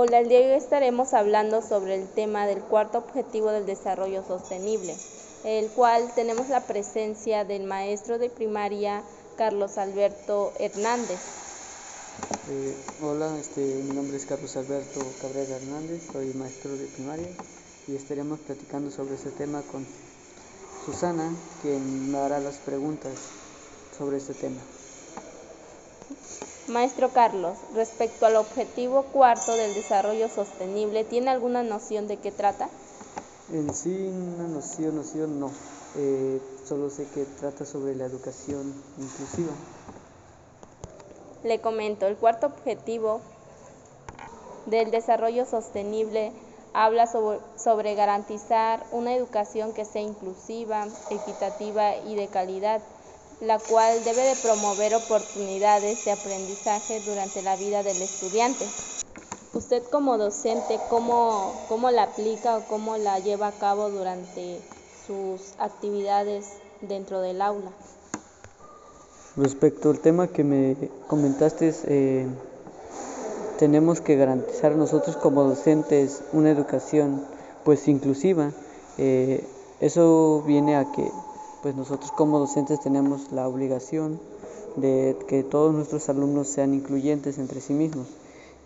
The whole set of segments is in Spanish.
Hola, el día de hoy estaremos hablando sobre el tema del cuarto objetivo del desarrollo sostenible, el cual tenemos la presencia del maestro de primaria Carlos Alberto Hernández. Eh, hola, este, mi nombre es Carlos Alberto Cabrera Hernández, soy maestro de primaria y estaremos platicando sobre este tema con Susana, quien me hará las preguntas sobre este tema. Maestro Carlos, respecto al objetivo cuarto del desarrollo sostenible, ¿tiene alguna noción de qué trata? En sí, una noción, noción no. Eh, solo sé que trata sobre la educación inclusiva. Le comento, el cuarto objetivo del desarrollo sostenible habla sobre, sobre garantizar una educación que sea inclusiva, equitativa y de calidad la cual debe de promover oportunidades de aprendizaje durante la vida del estudiante. Usted como docente, ¿cómo, cómo la aplica o cómo la lleva a cabo durante sus actividades dentro del aula? Respecto al tema que me comentaste, eh, tenemos que garantizar nosotros como docentes una educación pues inclusiva. Eh, eso viene a que pues nosotros como docentes tenemos la obligación de que todos nuestros alumnos sean incluyentes entre sí mismos.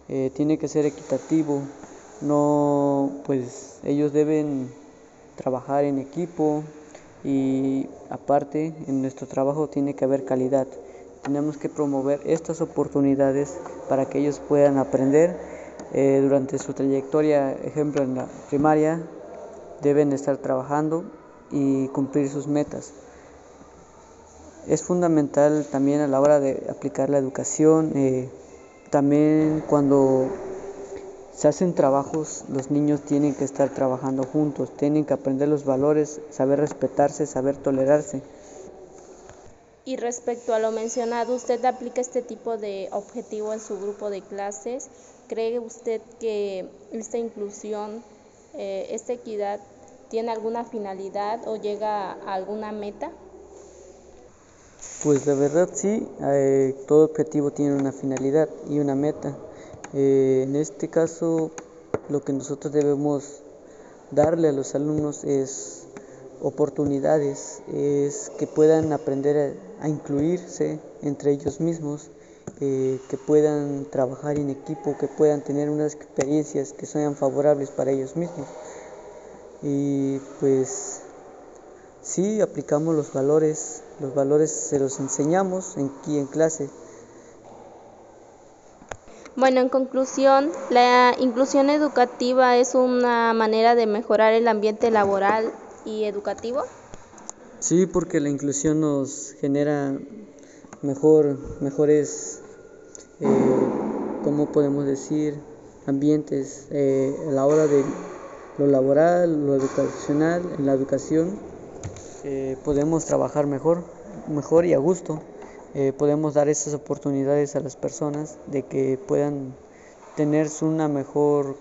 Eh, tiene que ser equitativo, no, pues ellos deben trabajar en equipo y aparte en nuestro trabajo tiene que haber calidad. Tenemos que promover estas oportunidades para que ellos puedan aprender eh, durante su trayectoria, ejemplo en la primaria, deben estar trabajando y cumplir sus metas. Es fundamental también a la hora de aplicar la educación, eh, también cuando se hacen trabajos, los niños tienen que estar trabajando juntos, tienen que aprender los valores, saber respetarse, saber tolerarse. Y respecto a lo mencionado, ¿usted aplica este tipo de objetivo en su grupo de clases? ¿Cree usted que esta inclusión, eh, esta equidad tiene alguna finalidad o llega a alguna meta? Pues la verdad sí, eh, todo objetivo tiene una finalidad y una meta. Eh, en este caso, lo que nosotros debemos darle a los alumnos es oportunidades, es que puedan aprender a, incluirse entre ellos mismos, eh, que puedan trabajar en equipo, que puedan tener unas experiencias que sean favorables para ellos mismos y pues sí aplicamos los valores, los valores se los enseñamos aquí en clase. Bueno, en conclusión, la inclusión educativa es una manera de mejorar el ambiente laboral y educativo. Sí, porque la inclusión nos genera mejor, mejores, eh, ¿cómo podemos decir? Ambientes eh, a la hora de lo laboral, lo educacional, en la educación eh, podemos trabajar mejor, mejor y a gusto. Eh, podemos dar esas oportunidades a las personas de que puedan tener una mejor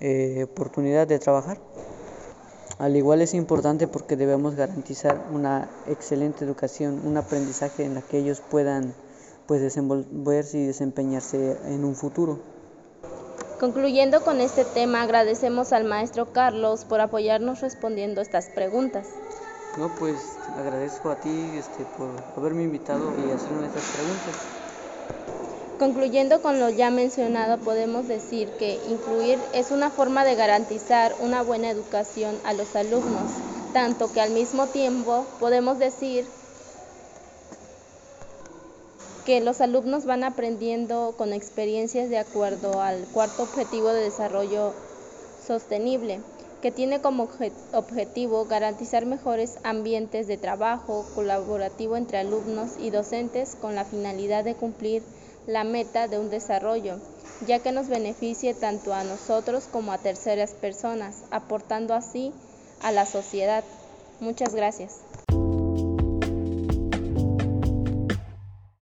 eh, oportunidad de trabajar. Al igual es importante porque debemos garantizar una excelente educación, un aprendizaje en la que ellos puedan pues desenvolverse y desempeñarse en un futuro. Concluyendo con este tema, agradecemos al maestro Carlos por apoyarnos respondiendo estas preguntas. No, pues agradezco a ti este, por haberme invitado y hacerme estas preguntas. Concluyendo con lo ya mencionado, podemos decir que incluir es una forma de garantizar una buena educación a los alumnos, tanto que al mismo tiempo podemos decir que los alumnos van aprendiendo con experiencias de acuerdo al cuarto objetivo de desarrollo sostenible, que tiene como objetivo garantizar mejores ambientes de trabajo colaborativo entre alumnos y docentes con la finalidad de cumplir la meta de un desarrollo, ya que nos beneficie tanto a nosotros como a terceras personas, aportando así a la sociedad. Muchas gracias.